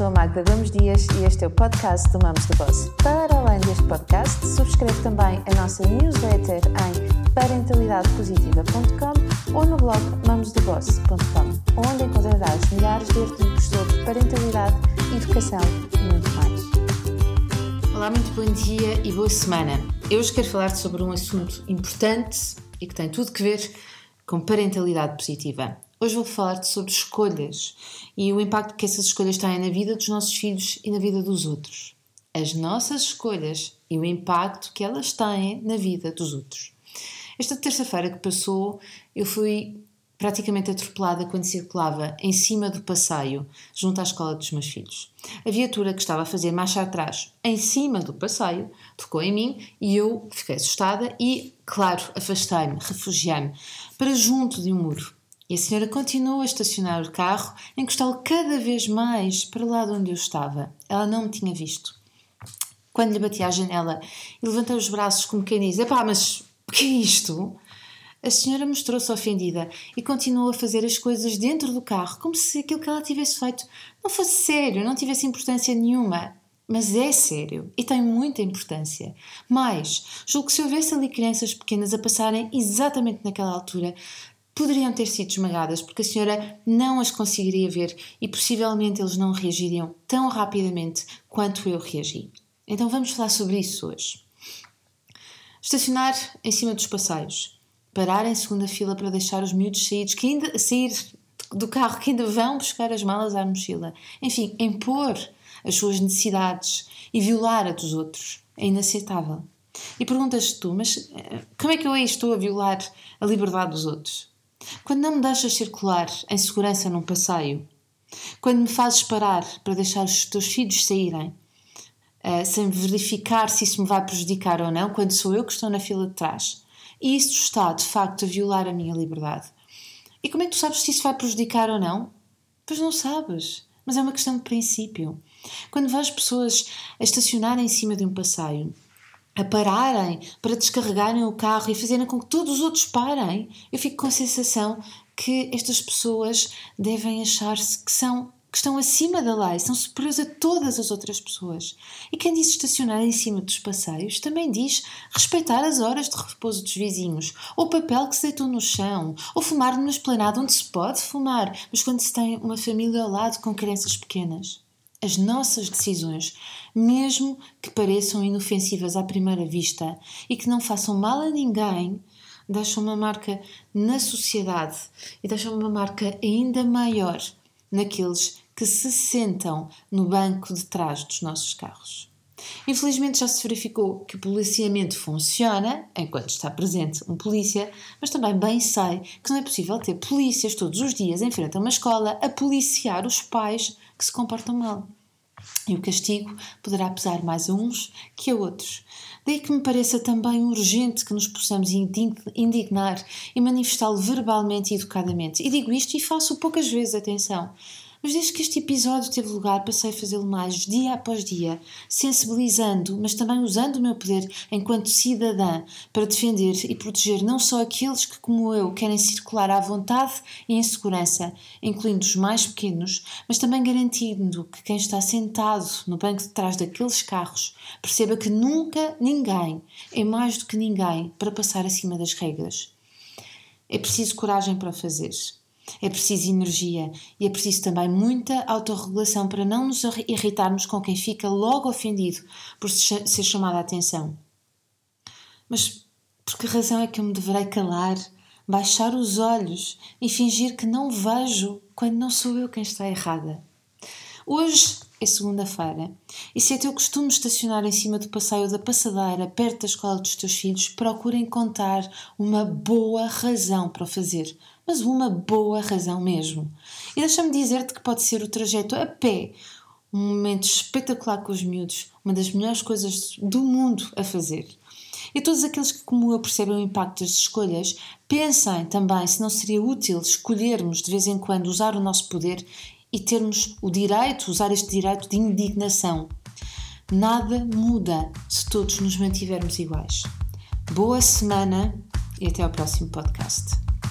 sou a Magda Gomes Dias e este é o podcast do Mamos do Boss. Para além deste podcast, subscreve também a nossa newsletter em parentalidadepositiva.com ou no blog mamosdoboss.com, onde encontrarás milhares de artigos sobre parentalidade, educação e muito mais. Olá, muito bom dia e boa semana. Eu hoje quero falar sobre um assunto importante e que tem tudo que ver com parentalidade positiva. Hoje vou falar sobre escolhas e o impacto que essas escolhas têm na vida dos nossos filhos e na vida dos outros. As nossas escolhas e o impacto que elas têm na vida dos outros. Esta terça-feira que passou, eu fui praticamente atropelada quando circulava em cima do passeio, junto à escola dos meus filhos. A viatura que estava a fazer marcha atrás, em cima do passeio, tocou em mim e eu fiquei assustada e, claro, afastei-me, refugiei-me para junto de um muro. E a senhora continuou a estacionar o carro, encostá-lo cada vez mais para o lado onde eu estava. Ela não me tinha visto. Quando lhe bati à janela e levantei os braços como quem diz: Epá, mas o que é isto? A senhora mostrou-se ofendida e continuou a fazer as coisas dentro do carro, como se aquilo que ela tivesse feito não fosse sério, não tivesse importância nenhuma. Mas é sério e tem muita importância. Mas, julgo que se houvesse ali crianças pequenas a passarem exatamente naquela altura, poderiam ter sido esmagadas porque a senhora não as conseguiria ver e possivelmente eles não reagiriam tão rapidamente quanto eu reagi. Então vamos falar sobre isso hoje. Estacionar em cima dos passeios. Parar em segunda fila para deixar os miúdos saídos, que ainda, sair do carro que ainda vão buscar as malas à mochila. Enfim, impor as suas necessidades e violar a dos outros é inaceitável. E perguntas-te tu, mas eh, como é que eu aí estou a violar a liberdade dos outros? Quando não me deixas circular em segurança num passeio, quando me fazes parar para deixar os teus filhos saírem, uh, sem verificar se isso me vai prejudicar ou não, quando sou eu que estou na fila de trás, e isso está de facto a violar a minha liberdade. E como é que tu sabes se isso vai prejudicar ou não? Pois não sabes, mas é uma questão de princípio. Quando vais pessoas a estacionar em cima de um passeio a pararem para descarregarem o carro e fazerem com que todos os outros parem, eu fico com a sensação que estas pessoas devem achar-se que são que estão acima da lei, são superiores a todas as outras pessoas. E quem diz estacionar em cima dos passeios também diz respeitar as horas de repouso dos vizinhos, ou o papel que se deitou no chão, ou fumar numa esplanada onde se pode fumar, mas quando se tem uma família ao lado com crianças pequenas as nossas decisões, mesmo que pareçam inofensivas à primeira vista e que não façam mal a ninguém, deixam uma marca na sociedade e deixam uma marca ainda maior naqueles que se sentam no banco de trás dos nossos carros. Infelizmente já se verificou que o policiamento funciona enquanto está presente um polícia, mas também bem sei que não é possível ter polícias todos os dias em frente a uma escola a policiar os pais que se comportam mal. E o castigo poderá pesar mais a uns que a outros. Daí que me pareça também urgente que nos possamos indignar e manifestá-lo verbalmente e educadamente. E digo isto e faço poucas vezes atenção. Mas desde que este episódio teve lugar, passei a fazê-lo mais dia após dia, sensibilizando, mas também usando o meu poder enquanto cidadã para defender e proteger não só aqueles que, como eu, querem circular à vontade e em segurança, incluindo os mais pequenos, mas também garantindo que quem está sentado no banco de trás daqueles carros perceba que nunca ninguém é mais do que ninguém para passar acima das regras. É preciso coragem para o fazer. É preciso energia e é preciso também muita autorregulação para não nos irritarmos com quem fica logo ofendido por ser chamado a atenção. Mas por que razão é que eu me deverei calar, baixar os olhos e fingir que não vejo quando não sou eu quem está errada? Hoje é segunda-feira e se é teu costume estacionar em cima do passeio da passadeira perto da escola dos teus filhos, procura encontrar uma boa razão para o fazer mas uma boa razão mesmo. E deixa-me dizer-te que pode ser o trajeto a pé um momento espetacular com os miúdos, uma das melhores coisas do mundo a fazer. E todos aqueles que, como eu, percebem o impacto das escolhas, pensem também se não seria útil escolhermos de vez em quando usar o nosso poder e termos o direito, usar este direito de indignação. Nada muda se todos nos mantivermos iguais. Boa semana e até ao próximo podcast